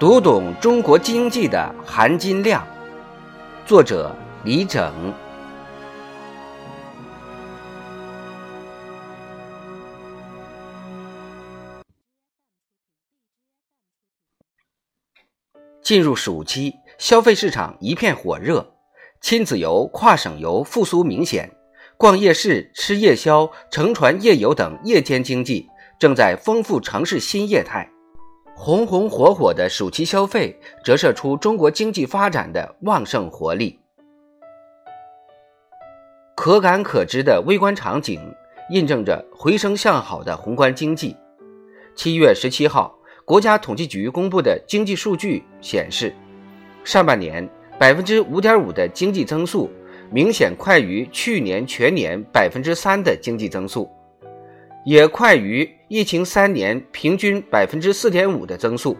读懂中国经济的含金量。作者：李整。进入暑期，消费市场一片火热，亲子游、跨省游复苏明显。逛夜市、吃夜宵、乘船夜游等夜间经济正在丰富城市新业态，红红火火的暑期消费折射出中国经济发展的旺盛活力。可感可知的微观场景印证着回升向好的宏观经济。七月十七号，国家统计局公布的经济数据显示，上半年百分之五点五的经济增速。明显快于去年全年百分之三的经济增速，也快于疫情三年平均百分之四点五的增速。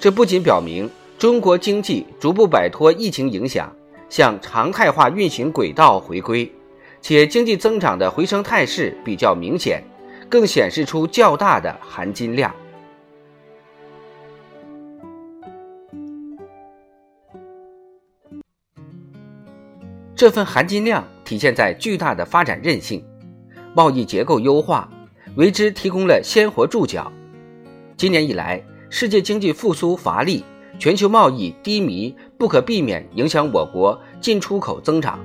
这不仅表明中国经济逐步摆脱疫情影响，向常态化运行轨道回归，且经济增长的回升态势比较明显，更显示出较大的含金量。这份含金量体现在巨大的发展韧性，贸易结构优化为之提供了鲜活注脚。今年以来，世界经济复苏乏力，全球贸易低迷，不可避免影响我国进出口增长。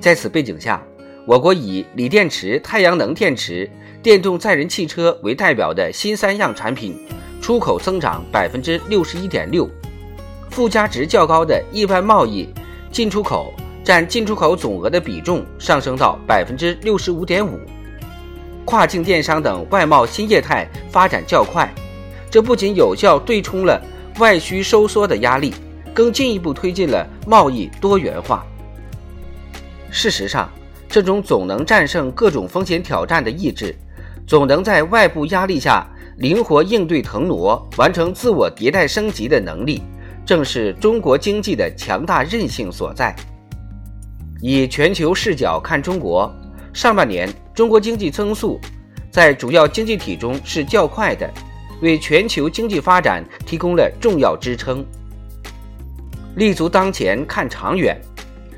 在此背景下，我国以锂电池、太阳能电池、电动载人汽车为代表的新三样产品出口增长百分之六十一点六，附加值较高的一般贸易进出口。占进出口总额的比重上升到百分之六十五点五，跨境电商等外贸新业态发展较快，这不仅有效对冲了外需收缩的压力，更进一步推进了贸易多元化。事实上，这种总能战胜各种风险挑战的意志，总能在外部压力下灵活应对腾挪、完成自我迭代升级的能力，正是中国经济的强大韧性所在。以全球视角看中国，上半年中国经济增速在主要经济体中是较快的，为全球经济发展提供了重要支撑。立足当前看长远，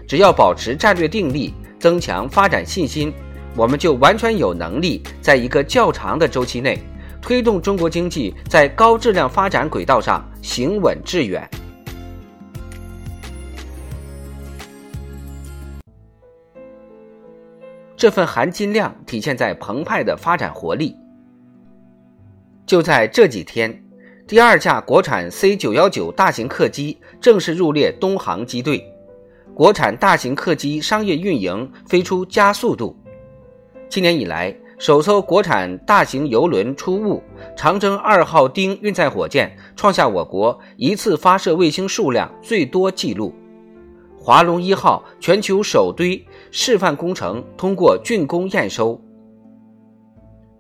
只要保持战略定力，增强发展信心，我们就完全有能力在一个较长的周期内，推动中国经济在高质量发展轨道上行稳致远。这份含金量体现在澎湃的发展活力。就在这几天，第二架国产 C 九幺九大型客机正式入列东航机队，国产大型客机商业运营飞出加速度。今年以来，首艘国产大型邮轮出坞——长征二号丁运载火箭，创下我国一次发射卫星数量最多纪录。华龙一号全球首堆示范工程通过竣工验收，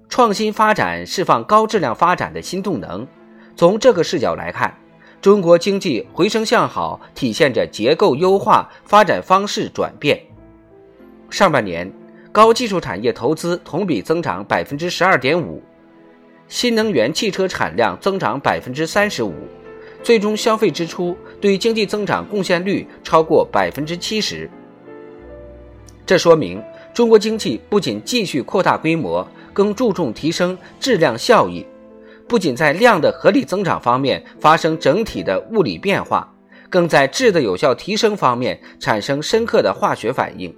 创新发展释放高质量发展的新动能。从这个视角来看，中国经济回升向好体现着结构优化、发展方式转变。上半年，高技术产业投资同比增长百分之十二点五，新能源汽车产量增长百分之三十五。最终消费支出对经济增长贡献率超过百分之七十，这说明中国经济不仅继续扩大规模，更注重提升质量效益，不仅在量的合理增长方面发生整体的物理变化，更在质的有效提升方面产生深刻的化学反应。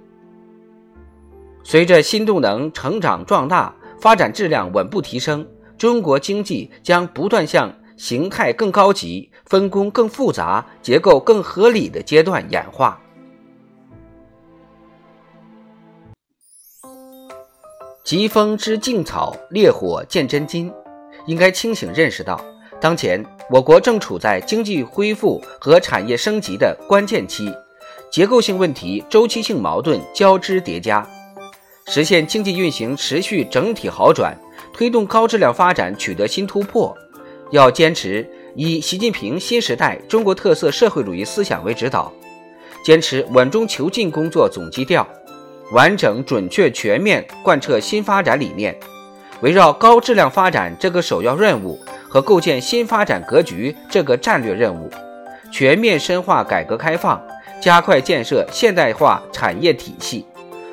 随着新动能成长壮大，发展质量稳步提升，中国经济将不断向。形态更高级、分工更复杂、结构更合理的阶段演化。疾风知劲草，烈火见真金。应该清醒认识到，当前，我国正处在经济恢复和产业升级的关键期，结构性问题、周期性矛盾交织叠加，实现经济运行持续整体好转，推动高质量发展取得新突破，要坚持以习近平新时代中国特色社会主义思想为指导，坚持稳中求进工作总基调，完整、准确、全面贯彻新发展理念，围绕高质量发展这个首要任务。和构建新发展格局这个战略任务，全面深化改革开放，加快建设现代化产业体系，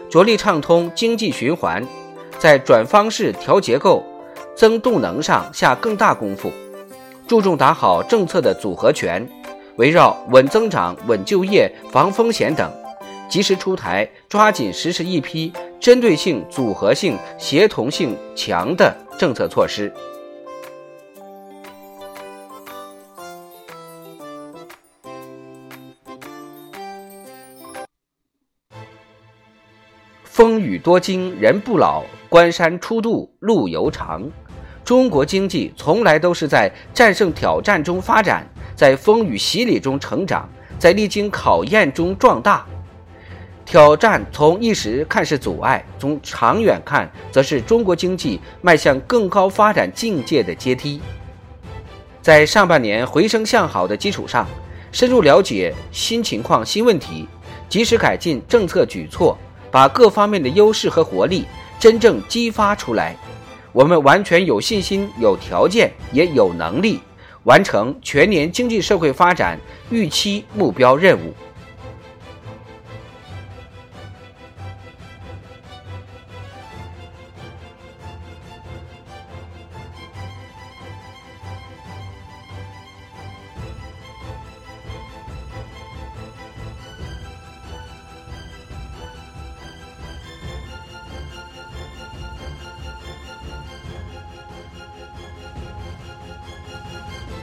着力畅通经济循环，在转方式、调结构、增动能上下更大功夫，注重打好政策的组合拳，围绕稳增长、稳就业、防风险等，及时出台，抓紧实施一批针对性、组合性、协同性强的政策措施。风雨多惊人不老，关山初度路犹长。中国经济从来都是在战胜挑战中发展，在风雨洗礼中成长，在历经考验中壮大。挑战从一时看是阻碍，从长远看，则是中国经济迈向更高发展境界的阶梯。在上半年回升向好的基础上，深入了解新情况、新问题，及时改进政策举措。把各方面的优势和活力真正激发出来，我们完全有信心、有条件，也有能力完成全年经济社会发展预期目标任务。